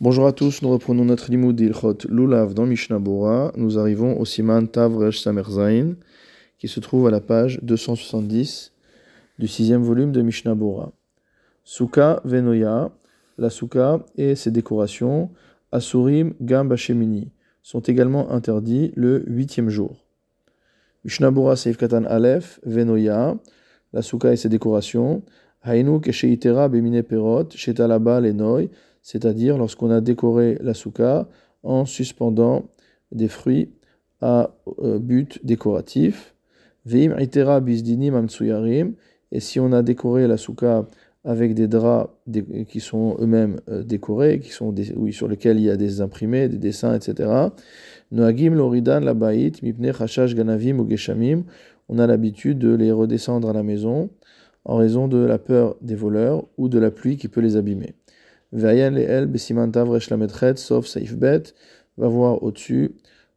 Bonjour à tous, nous reprenons notre limoud d'Ilchot Lulav dans Mishnah. Nous arrivons au Siman Tavresh Samerzain, qui se trouve à la page 270 du sixième volume de Mishnah Bora. Souka Venoya, la souka et ses décorations, Asurim Gam Bashemini, sont également interdits le huitième jour. Mishnah Bora Katan Aleph, Venoya, la souka et ses décorations, Hainu Kesheitera Bemine Perot, Shetalaba Lenoy, c'est-à-dire lorsqu'on a décoré la souka en suspendant des fruits à euh, but décoratif. Veim et si on a décoré la souka avec des draps qui sont eux-mêmes euh, décorés, qui sont oui, sur lesquels il y a des imprimés, des dessins, etc. Noagim loridan labait mipne ganavim ou geshamim, on a l'habitude de les redescendre à la maison en raison de la peur des voleurs ou de la pluie qui peut les abîmer. Vayan el besiman tavresh lametchet, sauf saif bet, va voir au-dessus,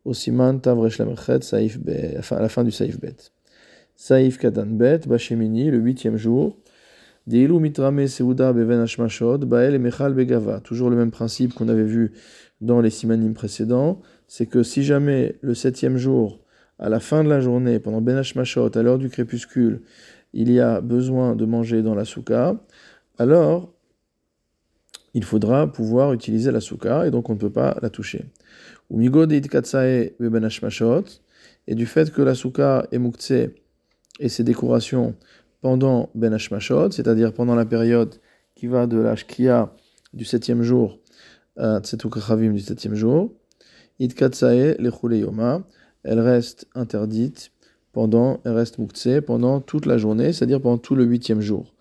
au siman tavresh lametchet, saif bet, à la fin du saif bet. Saif katan bet, bashemini, le huitième jour. Deilu mitrame seuda beven hashmashod, bael et mechal begava. Toujours le même principe qu'on avait vu dans les simanim précédents, c'est que si jamais le septième jour, à la fin de la journée, pendant ben hashmashot, à l'heure du crépuscule, il y a besoin de manger dans la souka, alors il faudra pouvoir utiliser la souka et donc on ne peut pas la toucher. Et du fait que la souka est mukse et ses décorations pendant Ben Hashmashot, c'est-à-dire pendant la période qui va de l'Ashkia du septième jour à Tsetukachavim du septième jour, Yoma, elle reste interdite pendant, elle reste pendant toute la journée, c'est-à-dire pendant tout le huitième jour.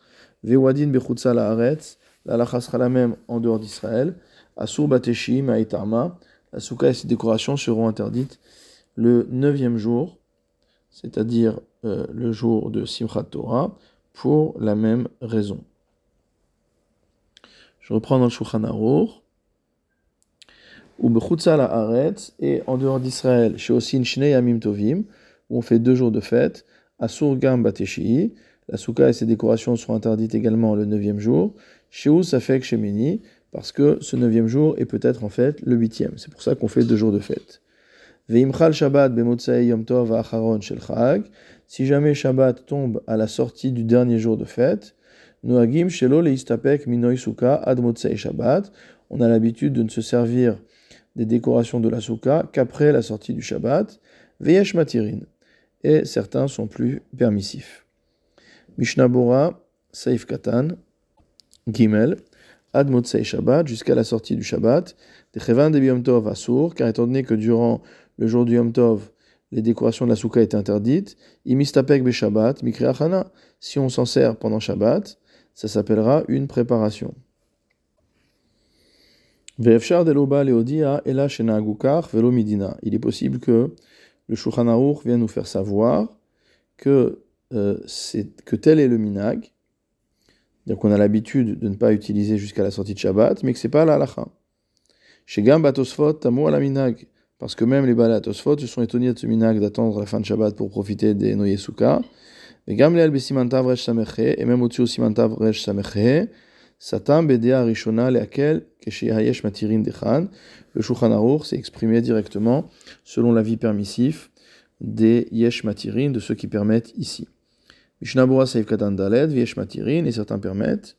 Vewadin Bechutsa Laaretz, la lacha sera la même en dehors d'Israël. Asur Bateshi, Maïtama, la souka et ses décorations seront interdites le neuvième jour, c'est-à-dire euh, le jour de Simchat Torah, pour la même raison. Je reprends dans le Shulchan Aruch. Ou la et en dehors d'Israël, chez Osin Shnei Yamim Tovim, où on fait deux jours de fête, Asur Gam Bateshi, la souka et ses décorations seront interdites également le neuvième jour. Chez Safek Shemini, parce que ce neuvième jour est peut-être en fait le huitième. C'est pour ça qu'on fait deux jours de fête. Veimchal Shabbat Yom Tov Acharon Shel Si jamais Shabbat tombe à la sortie du dernier jour de fête, Noagim Shelo Leistapek Minoy Suka Ad Shabbat. On a l'habitude de ne se servir des décorations de la souka qu'après la sortie du Shabbat. Veyesh Matirin. Et certains sont plus permissifs. Mishnah Bora, Saif Katan, Gimel, Ad Motsei Shabbat, jusqu'à la sortie du Shabbat, Techevan de Yom Tov Asur, car étant donné que durant le jour du Yom Tov, les décorations de la soukha étaient interdites, Imistapek Be Shabbat, si on s'en sert pendant Shabbat, ça s'appellera une préparation. Ve'efshar deloba leodia ela shena velo midina. Il est possible que le Shulchan vienne nous faire savoir que euh, que tel est le minag, donc on a l'habitude de ne pas utiliser jusqu'à la sortie de Shabbat, mais que c'est pas la halacha. Chez Gam Batosfot, Tamour la minag, parce que même les Balatosfot se sont étonnés de ce minag d'attendre la fin de Shabbat pour profiter des Noye Souka. Et Gam Leal Besimantav Resh Sameche, et même au-dessus Simantav Resh Sameche, Satam Bedea Rishona Leakel, Keshe Hayesh Matirin Dechan, le Shulchan Aruch s'est exprimé directement selon l'avis permissif des Yesh Matirin, de ceux qui permettent ici. Mishnabura Saif Katan Daled, Viesh Matirin, et certains permettent.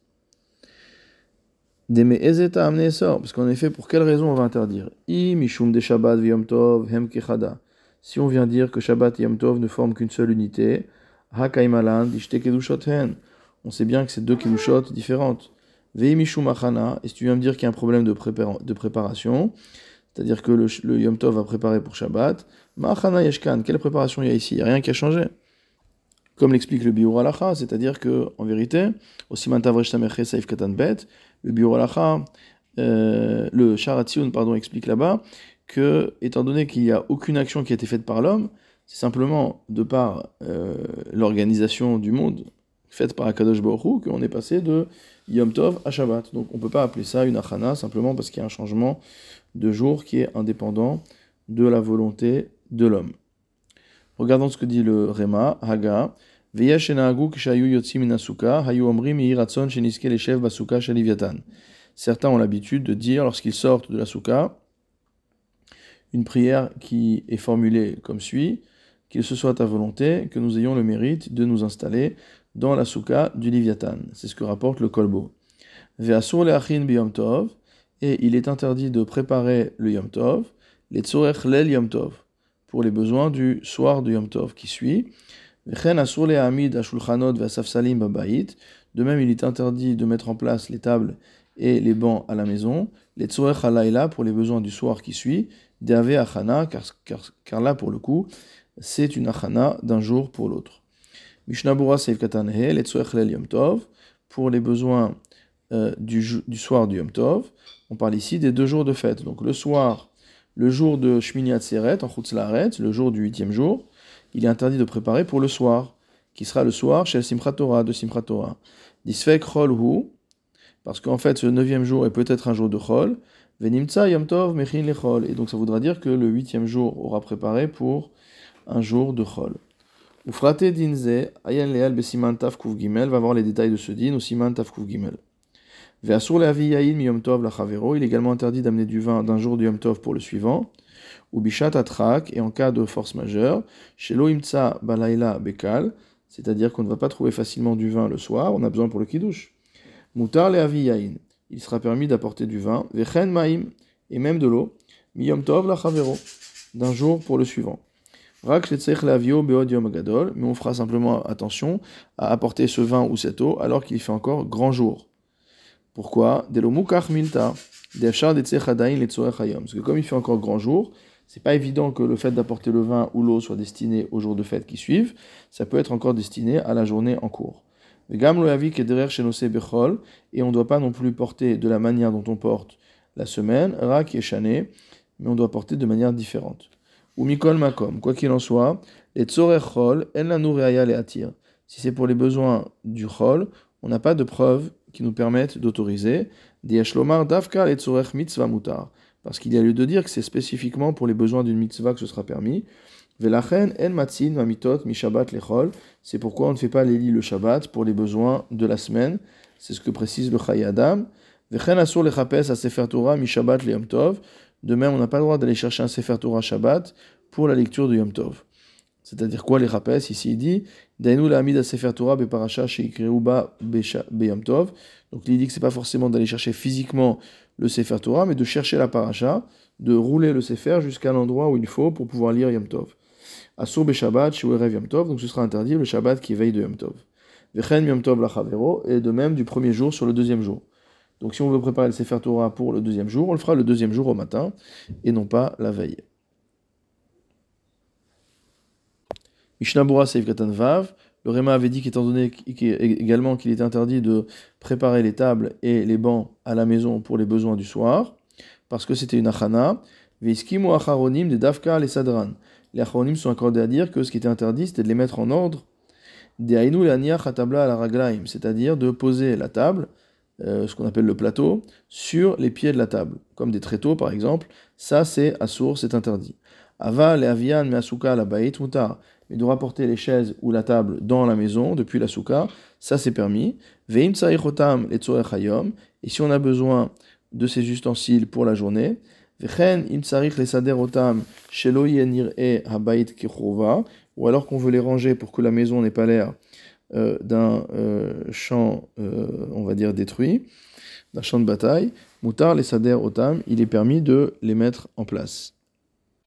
Deme Ezeta amener sort, parce qu'en effet, pour quelle raison on va interdire? I Mishum de Shabbat Yom Tov Hem Kechada. Si on vient dire que Shabbat et Yom Tov ne forment qu'une seule unité, Hakaimalan, Dishte Kedushot. On sait bien que c'est deux Kedushot différentes. Vei Mishum Achana, et si tu viens me dire qu'il y a un problème de, préparation, c'est-à-dire que le, le, Yom Tov va préparer pour Shabbat, Ma'achana Yeshkan, quelle préparation il y a ici? Il n'y a rien qui a changé comme l'explique le Biur Alacha, c'est-à-dire que, en vérité, aussi Saif Katan Bet, le Biur Alacha, euh, le Sharatzion, pardon, explique là-bas que, étant donné qu'il n'y a aucune action qui a été faite par l'homme, c'est simplement de par euh, l'organisation du monde faite par Akadosh Baruch qu'on est passé de Yom Tov à Shabbat. Donc on ne peut pas appeler ça une achana simplement parce qu'il y a un changement de jour qui est indépendant de la volonté de l'homme. Regardons ce que dit le Rema, Haga. Certains ont l'habitude de dire, lorsqu'ils sortent de la souka, une prière qui est formulée comme suit qu'il se soit à volonté que nous ayons le mérite de nous installer dans la souka du Liviatan. C'est ce que rapporte le Kolbo. Et il est interdit de préparer le Yom Tov, les tzorech lel pour les besoins du soir du Yom Tov qui suit. De même il est interdit de mettre en place les tables et les bancs à la maison, les tzorech halayla pour les besoins du soir qui suit, de'ave achana, car, car, là pour le coup, c'est une achana d'un jour pour l'autre. Mishnabura Seif Katanhe, Letsuech Yom Tov, pour les besoins euh, du, du, soir du Yom Tov. On parle ici des deux jours de fête. Donc le soir, le jour de Shmini Atzeret, en Chutzlaret, le jour du huitième jour, il est interdit de préparer pour le soir, qui sera le soir chez Simchat Torah, de Simchat Torah. Disfek Hu, parce qu'en fait ce neuvième jour est peut-être un jour de Chol, Venimtsa Yom Tov Mechin Lechol, et donc ça voudra dire que le huitième jour aura préparé pour un jour de Chol. Ufrate dinze, ayan leal besiman taf gimel, va voir les détails de ce din au siman taf gimel. Il est également interdit d'amener du vin d'un jour de yom tov pour le suivant. Ou bishat atrak, et en cas de force majeure, shelo imtsa balayla bekal, c'est-à-dire qu'on ne va pas trouver facilement du vin le soir, on a besoin pour le kiddush. Le'avi yain, il sera permis d'apporter du vin, vechen maim, et même de l'eau, mi yom tov lachavero, d'un jour pour le suivant mais on fera simplement attention à apporter ce vin ou cette eau alors qu'il fait encore grand jour. Pourquoi? Parce que comme il fait encore grand jour, c'est pas évident que le fait d'apporter le vin ou l'eau soit destiné aux jours de fête qui suivent, ça peut être encore destiné à la journée en cours. Et on ne doit pas non plus porter de la manière dont on porte la semaine, rak et mais on doit porter de manière différente ou mikol makom. Quoi qu'il en soit, les tzorer chol, en la les attire. Si c'est pour les besoins du chol, on n'a pas de preuves qui nous permettent d'autoriser. Diashlomar davka tzorech mitzvah mutar. Parce qu'il y a lieu de dire que c'est spécifiquement pour les besoins d'une mitzvah que ce sera permis. Velachen en matzin mitot mi shabbat lechol. C'est pourquoi on ne fait pas les le shabbat pour les besoins de la semaine. C'est ce que précise le Chayadam. Vechen asur lechapes a sefer Torah mi shabbat le tov. De même, on n'a pas le droit d'aller chercher un Sefer Torah Shabbat pour la lecture du Yom Tov. C'est-à-dire quoi les rappels Ici, il dit Dainu la amida Sefer Torah beparacha sheikreuba beyom Tov. Donc, il dit que c'est pas forcément d'aller chercher physiquement le Sefer Torah, mais de chercher la paracha, de rouler le Sefer jusqu'à l'endroit où il faut pour pouvoir lire Yom Tov. Asur be Shabbat sheurev Yom Tov, donc ce sera interdit le Shabbat qui veille de Yom Tov. Vechen Yom Tov et de même du premier jour sur le deuxième jour. Donc si on veut préparer le Sefer Torah pour le deuxième jour, on le fera le deuxième jour au matin et non pas la veille. Mishnabura Katan Vav, le Réma avait dit qu'étant donné également qu'il était interdit de préparer les tables et les bancs à la maison pour les besoins du soir, parce que c'était une achana, Veiskimu acharonim de Dafka les Sadran. Les acharonim sont accordés à dire que ce qui était interdit, c'était de les mettre en ordre, c'est-à-dire de poser la table euh, ce qu'on appelle le plateau, sur les pieds de la table, comme des tréteaux par exemple. Ça, c'est assour, c'est interdit. Aval et avian mais la baït mutar. Mais de rapporter les chaises ou la table dans la maison, depuis la souka, ça c'est permis. Veim les Et si on a besoin de ces ustensiles pour la journée, Vechen im les sader otam shelo e habayit ou alors qu'on veut les ranger pour que la maison n'ait pas l'air euh, d'un euh, champ, euh, on va dire, détruit, d'un champ de bataille, Moutar, les Sader, Otam, il est permis de les mettre en place.